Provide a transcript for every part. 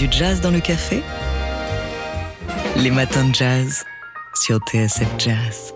du jazz dans le café Les matins de jazz sur TSF Jazz.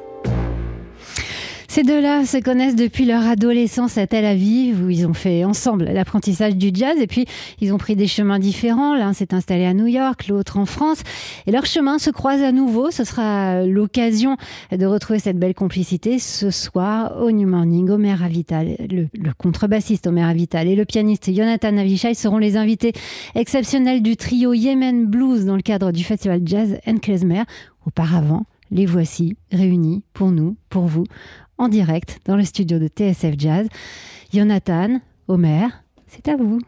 Ces deux-là se connaissent depuis leur adolescence à Tel Aviv, où ils ont fait ensemble l'apprentissage du jazz, et puis ils ont pris des chemins différents. L'un s'est installé à New York, l'autre en France, et leurs chemins se croisent à nouveau. Ce sera l'occasion de retrouver cette belle complicité ce soir au New Morning. Omer Avital, le, contrebassiste Omer Avital et le pianiste Jonathan Avishai seront les invités exceptionnels du trio Yemen Blues dans le cadre du festival Jazz and. Auparavant, les voici réunis pour nous, pour vous, en direct dans le studio de TSF Jazz. Jonathan, Omer, c'est à vous.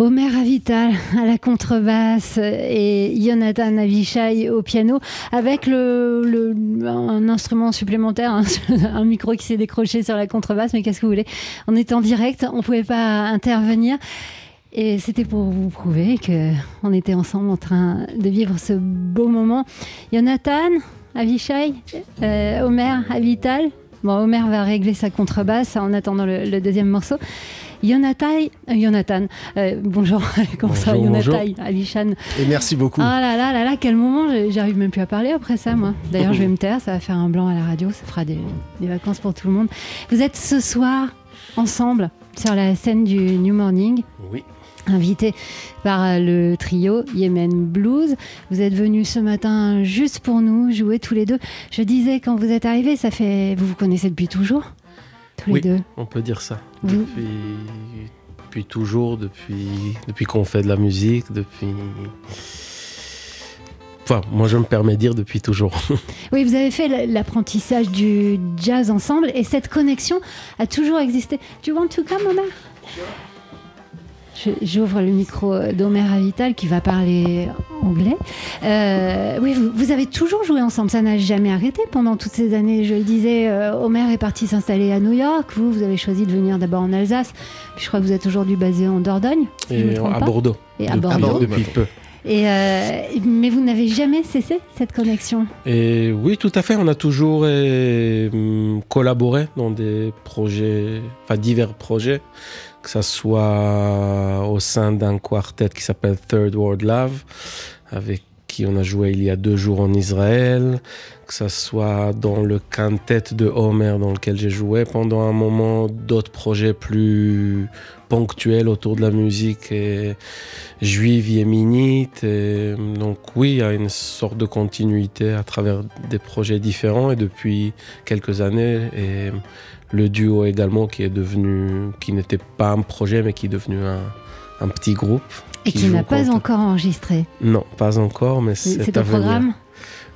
Omer Avital à la contrebasse et Jonathan Avishai au piano avec un instrument supplémentaire, un, un micro qui s'est décroché sur la contrebasse. Mais qu'est-ce que vous voulez? On est en direct, on ne pouvait pas intervenir. Et c'était pour vous prouver qu'on était ensemble en train de vivre ce beau moment. Jonathan, Avishai, euh, Omer, Avital. Bon, Omer va régler sa contrebasse en attendant le deuxième morceau. Jonathan, Jonathan euh, bonjour, comment ça va Jonathan, Alishan Et merci beaucoup. Ah là là là là, quel moment, j'arrive même plus à parler après ça, moi. D'ailleurs, je vais me taire, ça va faire un blanc à la radio, ça fera des, vacances pour tout le monde. Vous êtes ce soir ensemble sur la scène du New Morning. Oui invité par euh, le trio Yemen Blues. Vous êtes venus ce matin juste pour nous jouer tous les deux. Je disais quand vous êtes arrivés, ça fait vous vous connaissez depuis toujours? Oui, On peut dire ça. Depuis, depuis toujours, depuis, depuis qu'on fait de la musique, depuis. Enfin, moi je me permets de dire depuis toujours. oui, vous avez fait l'apprentissage du jazz ensemble et cette connexion a toujours existé. Do you want to come, Omar J'ouvre le micro d'Omer Avital qui va parler anglais. Euh, oui, vous, avez toujours joué ensemble, ça n'a jamais arrêté pendant toutes ces années. Je le disais, euh, Omer est parti s'installer à New York. Vous, vous avez choisi de venir d'abord en Alsace. Puis je crois que vous êtes aujourd'hui basé en Dordogne. Et à Bordeaux. Et à Bordeaux. depuis peu. Euh, mais vous n'avez jamais cessé cette connexion Et oui, tout à fait. On a toujours collaboré dans des projets, enfin divers projets que ce soit au sein d'un quartet qui s'appelle Third World Love, avec on a joué il y a deux jours en Israël, que ce soit dans le quintet de Homer dans lequel j'ai joué pendant un moment, d'autres projets plus ponctuels autour de la musique juive yéménite. donc oui, il y a une sorte de continuité à travers des projets différents et depuis quelques années. Et le duo également qui est devenu, qui n'était pas un projet mais qui est devenu un petit groupe. Et qui, n'a pas encore enregistré Non, pas encore, mais c'est au programme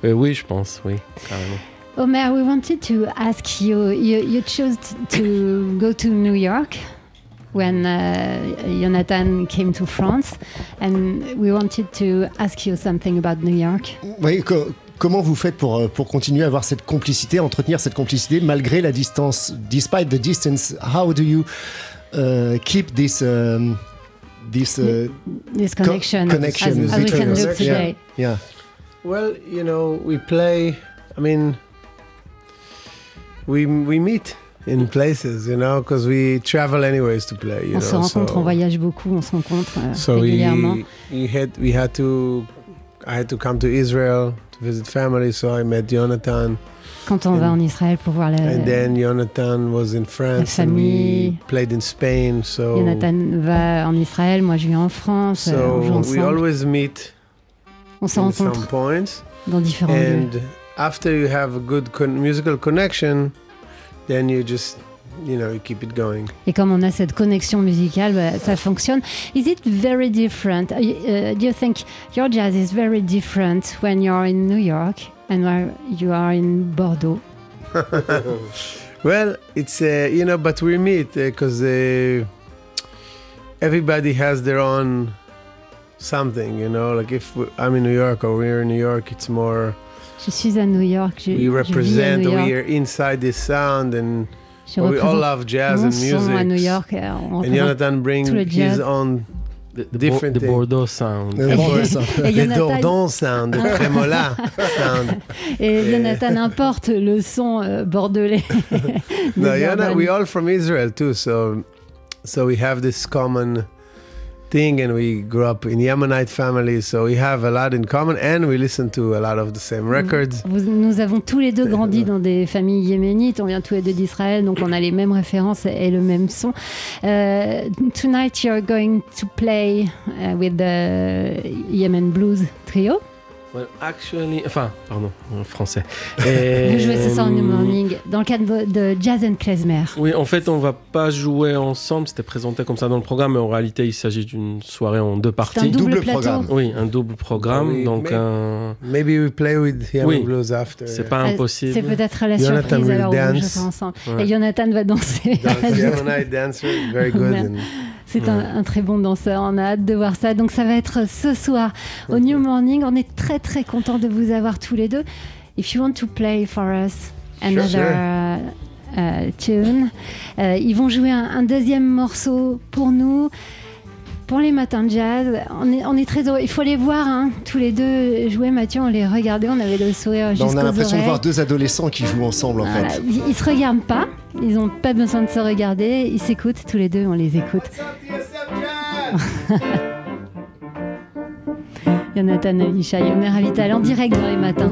euh, Oui, je pense, oui, carrément. Omer, we wanted to ask you, you, you chose to go to New York when uh, Jonathan came to France, and we wanted to ask you something about New York. Oui, Comment vous faites pour, euh, pour continuer à avoir cette complicité, entretenir cette complicité malgré la distance Despite the distance, how do you uh, keep this um, this uh, this connection, co connection as, as we can look today? Yeah. yeah. Well, you know, we play. I mean, we we meet in places, you know, because we travel anyways to play. You on know, se rencontre, so, on voyage beaucoup, on se rencontre euh, so régulièrement. We, we had we had to. I had to come to Israel to visit family, so I met Jonathan. Quand on and, va en Israël pour voir la, and then Jonathan was in France la famille. And we played in Spain, so Jonathan va en Israël, moi je vis en France. So on we always meet. On se rencontre some points. dans différents and lieux. after you have a good con musical connection, then you just you know, you keep it going. Et comme on a cette connexion musicale, bah, ça fonctionne. Is it very different? Uh, uh, do you think your jazz is very different when you're in New York? And where you are in Bordeaux? well, it's uh, you know, but we meet because uh, uh, everybody has their own something, you know. Like if I'm in New York or we're in New York, it's more. Je suis à New York. Je, we represent. Je vis à New York. We are inside this sound and. We all love jazz and music. à New York. And Jonathan brings his own the, the different the Bordeaux sound. The Bordeaux sound. the Dordogne sound, the Tremola sound. Et Jonathan importe le son euh, bordelais. no, Jonathan, we all from Israel too, so so we have this common thing and we grew up in Yemenite families so we have a lot in common and we listen to a lot of the same records. nous avons tous les deux grandi dans des familles yéménites, on vient tous les deux d'Israël donc on a les mêmes références et le même son. Uh, tonight you're going to play uh, with the Yemen Blues Trio. Well, actually, enfin, pardon, en français. Et, Vous jouez ce soir New Morning dans le cadre de Jazz and Klezmer. Oui, en fait, on va pas jouer ensemble. C'était présenté comme ça dans le programme, mais en réalité, il s'agit d'une soirée en deux parties. Un double, double programme. Oui, un double programme. Oui, donc maybe, un. Maybe we play with Yemen oui, Blues after. C'est pas impossible. C'est peut-être la Jonathan surprise alors on joue ensemble. Ouais. Et Jonathan va danser. Dance, Yemenite dancer, very good. and... C'est un, un, très bon danseur. On a hâte de voir ça. Donc ça va être ce soir au New Morning. On est très très content de vous avoir tous les deux. If you want to play for us another sure. uh, uh, tune, uh, ils vont jouer un, un deuxième morceau pour nous. Pour les matins de jazz, on est, on est très heureux. Il faut les voir, hein, tous les deux jouer. Mathieu, on les regardait, on avait le sourire jusqu'aux on a l'impression de voir deux adolescents qui jouent ensemble en Voilà, fait. Ils, ils se regardent pas, ils n'ont pas besoin de se regarder, ils s'écoutent tous les deux, on les écoute. Jonathan Avishai, Omer Avital en direct dans les matins.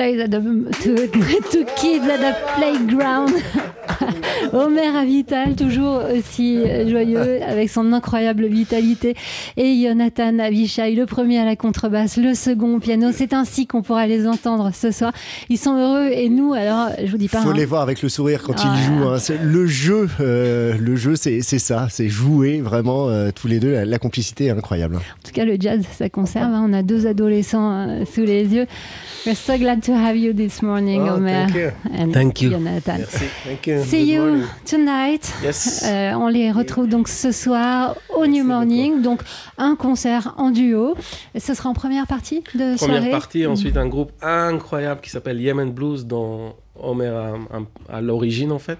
At the, to, to kids at the playground. Omer Avital, toujours aussi joyeux, avec son incroyable vitalité. Et Jonathan Avishai, le premier à la contrebasse, le second au piano. C'est ainsi qu'on pourra les entendre ce soir. Ils sont heureux et nous, alors, je vous dis pas. Faut hein. les voir avec le sourire quand Ah. ils jouent. hein. Le jeu, euh, le jeu, c'est ça, c'est jouer vraiment euh, tous les deux. La, la complicité est incroyable. En tout cas, le jazz, ça conserve. hein. On a deux adolescents euh, sous les yeux. We're so glad to have you this morning, Oh, Omer. thank you. and Thank you. Jonathan. Merci. Thank you. See Good you morning. tonight. Yes. Euh, on les retrouve donc ce soir au New Morning, donc un concert en duo. Ce sera en première partie de Première soirée. partie, ensuite un groupe incroyable qui s'appelle Yemen Blues, dont Homer a, a- à l'origine en fait.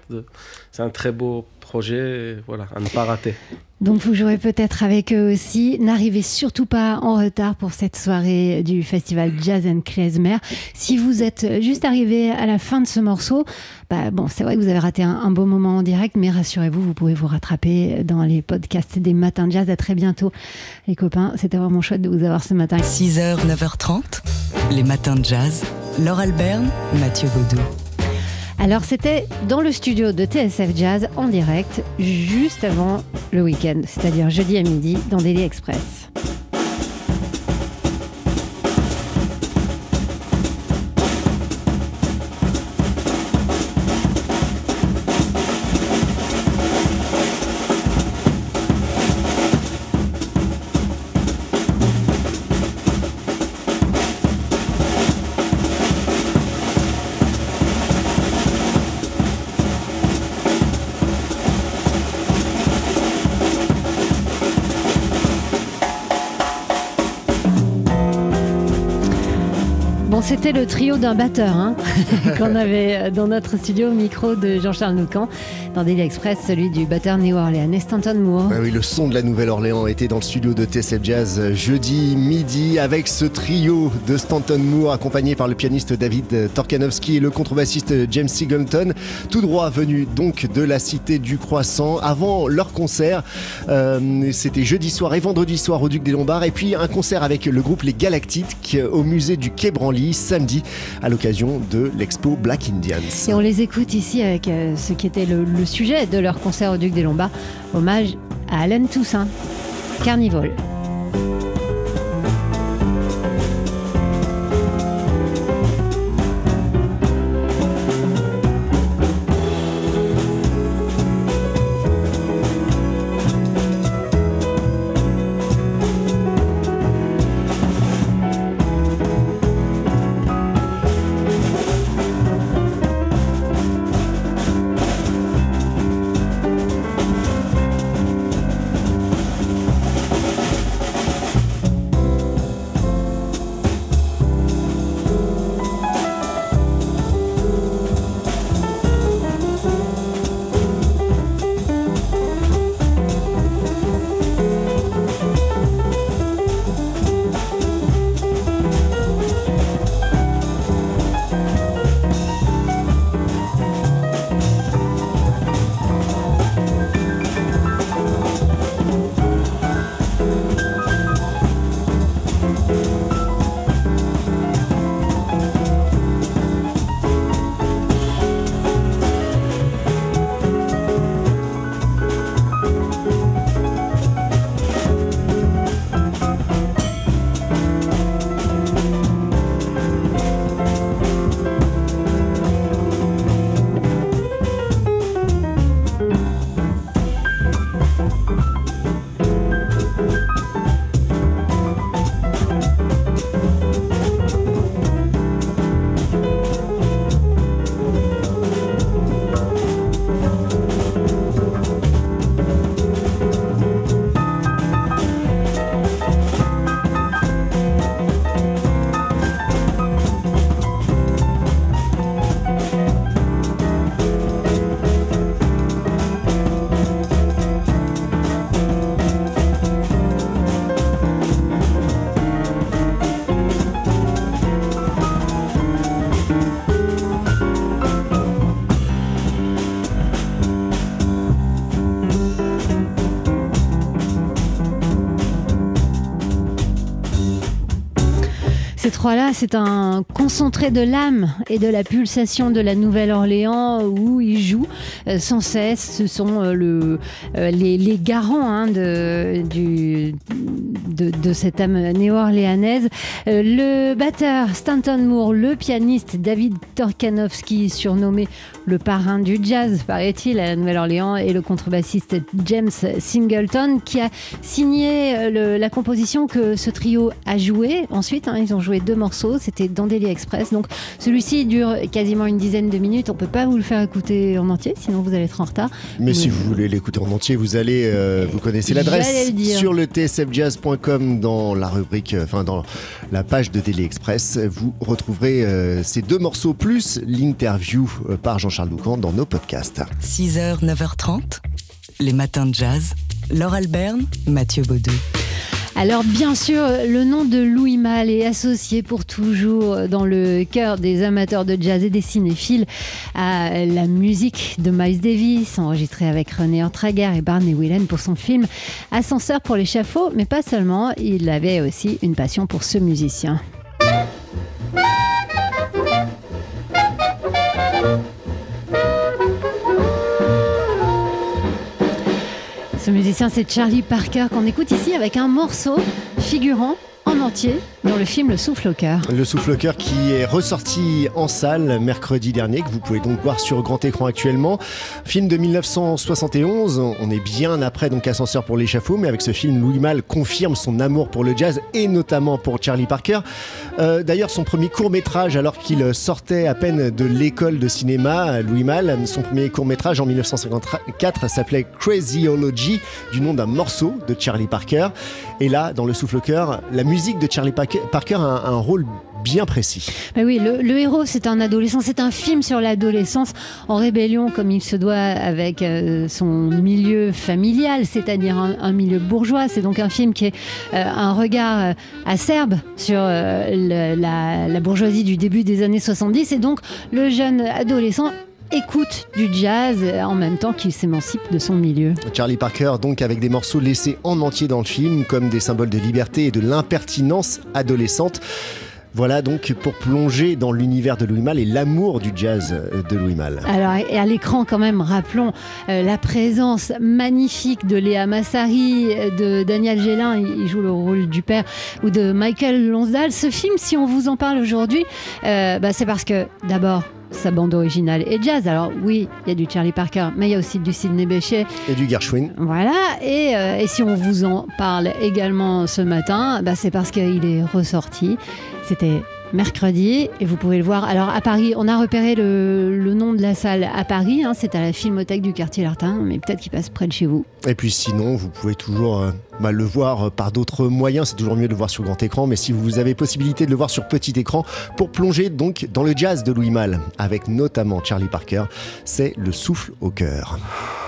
C'est un très beau projet, voilà, à ne pas rater. Donc vous jouerez peut-être avec eux aussi. N'arrivez surtout pas en retard pour cette soirée du festival Jazz and Klezmer. Si vous êtes juste arrivé à la fin de ce morceau, bah bon, c'est vrai que vous avez raté un, un beau moment en direct, mais rassurez-vous, vous pouvez vous rattraper dans les podcasts des matins de jazz. À très bientôt, les copains. C'était vraiment chouette de vous avoir ce matin. 6h, 9h30, les matins de jazz. Laure Alberne, Mathieu Baudou. Alors c'était dans le studio de TSF Jazz en direct, juste avant le week-end, c'est-à-dire jeudi à midi dans Daily Express. C'était le trio d'un batteur hein, qu'on avait euh, dans notre studio au micro de Jean-Charles Noucan dans Daily Express, celui du batteur New Orleans, Stanton Moore. Ah oui, le son de la Nouvelle-Orléans était dans le studio de TSF Jazz euh, jeudi midi avec ce trio de Stanton Moore accompagné par le pianiste David Torkanowski et le contrebassiste James Singleton, tout droit venu donc de la cité du Croissant avant leur concert. Euh, C'était jeudi soir et vendredi soir au Duc des Lombards et puis un concert avec le groupe Les Galactiques au musée du Quai Branly samedi à l'occasion de l'expo Black Indians. Et on les écoute ici avec euh, ce qui était le, le sujet de leur concert au Duc des Lombards, hommage à Alain Toussaint, Carnival. trois-là, c'est un concentré de l'âme et de la pulsation de la Nouvelle-Orléans où il joue euh, sans cesse. Ce sont euh, euh, les, garants hein, de, cette âme néo-orléanaise. le batteur Stanton Moore, le pianiste David Torkanowski, surnommé le parrain du jazz, paraît-il, à la Nouvelle-Orléans, et le contrebassiste James Singleton, qui a signé la composition que ce trio a joué. Ensuite, hein, ils ont joué deux morceaux, c'était Dandelier Express. Donc celui-ci dure quasiment une dizaine de minutes. On peut pas vous le faire écouter en entier, sinon vous allez être en retard. Mais, si vous voulez l'écouter en entier, vous allez, euh, vous connaissez l'adresse sur le tsfjazz.com dans la rubrique, euh, enfin dans la page de Télé Express. Vous retrouverez euh, ces deux morceaux plus l'interview par Jean-Charles Doucan dans nos podcasts. 6h, 9h30, les matins de jazz. Laure Alberne, Mathieu Baudou. Alors bien sûr, le nom de Louis Malle est associé pour toujours dans le cœur des amateurs de jazz et des cinéphiles à la musique de Miles Davis, enregistrée avec René Ortrager et Barney Whelan pour son film Ascenseur pour l'échafaud, mais pas seulement, il avait aussi une passion pour ce musicien. Musicien, c'est Charlie Parker qu'on écoute ici avec un morceau figurant en entier dans le film Le Souffle au cœur. Le Souffle au cœur qui est ressorti en salle mercredi dernier, que vous pouvez donc voir sur grand écran actuellement. Film de 1971, on est bien après donc Ascenseur pour l'échafaud, mais avec ce film, Louis Malle confirme son amour pour le jazz et notamment pour Charlie Parker. Euh, d'ailleurs, son premier court métrage, alors qu'il sortait à peine de l'école de cinéma, Louis Malle, son premier court métrage en 1954 s'appelait Crazyology, du nom d'un morceau de Charlie Parker. Et là, dans Le Souffle au cœur, la musique de Charlie Parker Parker a un, rôle bien précis. Ben oui, le, héros, c'est un adolescent, c'est un film sur l'adolescence en rébellion comme il se doit avec euh, son milieu familial, c'est-à-dire un, milieu bourgeois. C'est donc un film qui est euh, un regard euh, acerbe sur la, la bourgeoisie du début des années 70 et donc le jeune adolescent écoute du jazz en même temps qu'il s'émancipe de son milieu. Charlie Parker, donc avec des morceaux laissés en entier dans le film, comme des symboles de liberté et de l'impertinence adolescente. Voilà donc pour plonger dans l'univers de Louis Malle et l'amour du jazz de Louis Malle. Alors, et à l'écran, quand même, rappelons euh, la présence magnifique de Léa Massari, de Daniel Gélin, il joue le rôle du père, ou de Michael Lonsdale. Ce film, si on vous en parle aujourd'hui, euh, bah, c'est parce que, d'abord, sa bande originale est jazz. Alors oui, il y a du Charlie Parker, mais il y a aussi du Sidney Bechet. Et du Gershwin. Voilà, et, euh, et si on vous en parle également ce matin, bah, c'est parce qu'il est ressorti. C'était mercredi et vous pouvez le voir. Alors à Paris, on a repéré le, nom de la salle à Paris, hein, c'est à la Filmothèque du quartier Lartin, mais peut-être qu'il passe près de chez vous. Et puis sinon, vous pouvez toujours euh, bah, le voir euh, par d'autres moyens, c'est toujours mieux de le voir sur grand écran, mais si vous avez possibilité de le voir sur petit écran, pour plonger donc dans le jazz de Louis Malle, avec notamment Charlie Parker, c'est le souffle au cœur.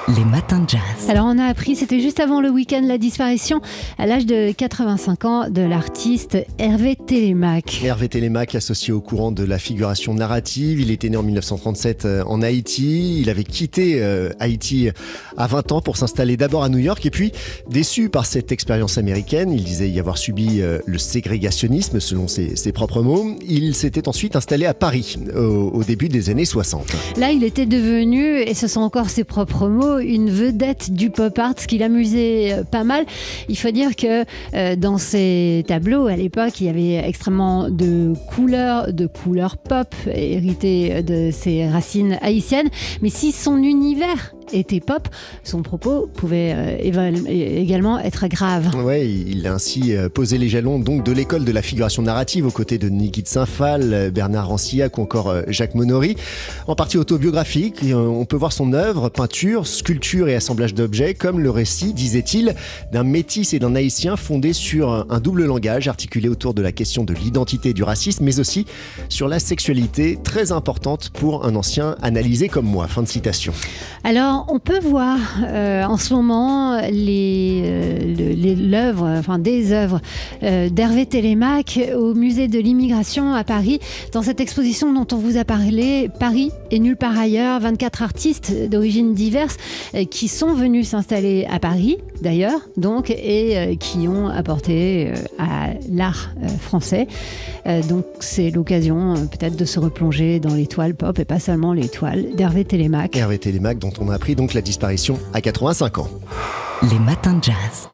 Les matins de jazz. Alors on a appris, c'était juste avant le week-end, la disparition à l'âge de 85 ans de l'artiste Hervé Télémac. Hervé Télémac, associé au courant de la figuration narrative, il était né en 1937 euh, en Haïti. Il avait quitté euh, Haïti à 20 ans pour s'installer d'abord à New York et puis déçu par cette expérience américaine, il disait y avoir subi euh, le ségrégationnisme selon ses, propres mots. Il s'était ensuite installé à Paris au, début des années 60. Là, il était devenu, et ce sont encore ses propres mots, une vedette du pop art, ce qui l'amusait euh, pas mal. Il faut dire que euh, dans ses tableaux, à l'époque, il y avait extrêmement de couleurs, de couleurs pop, héritées de ses racines haïtiennes. Mais si son univers était pop, son propos pouvait euh, également être grave. Ouais, il a ainsi euh, posé les jalons donc de l'école de la figuration narrative aux côtés de Niki de Saint-Phal, Bernard Rancillac ou encore euh, Jacques Monory. En partie autobiographique, on peut voir son œuvre, peinture, sculpture et assemblage d'objets comme le récit, disait-il, d'un métis et d'un haïtien fondé sur un double langage articulé autour de la question de l'identité et du racisme, mais aussi sur la sexualité, très importante pour un ancien analysé comme moi. Fin de citation. Alors, On peut voir euh, en ce moment les, l'œuvre, enfin des œuvres d'Hervé Télémac au musée de l'immigration à Paris, dans cette exposition dont on vous a parlé, Paris et nulle part ailleurs, 24 artistes d'origines diverses qui sont venus s'installer à Paris, d'ailleurs, donc, et qui ont apporté à l'art français. donc, c'est l'occasion peut-être de se replonger dans l'étoile pop et pas seulement l'étoile d'Hervé Télémac. Hervé Télémac, dont on a appris donc la disparition à 85 ans. Les matins de jazz.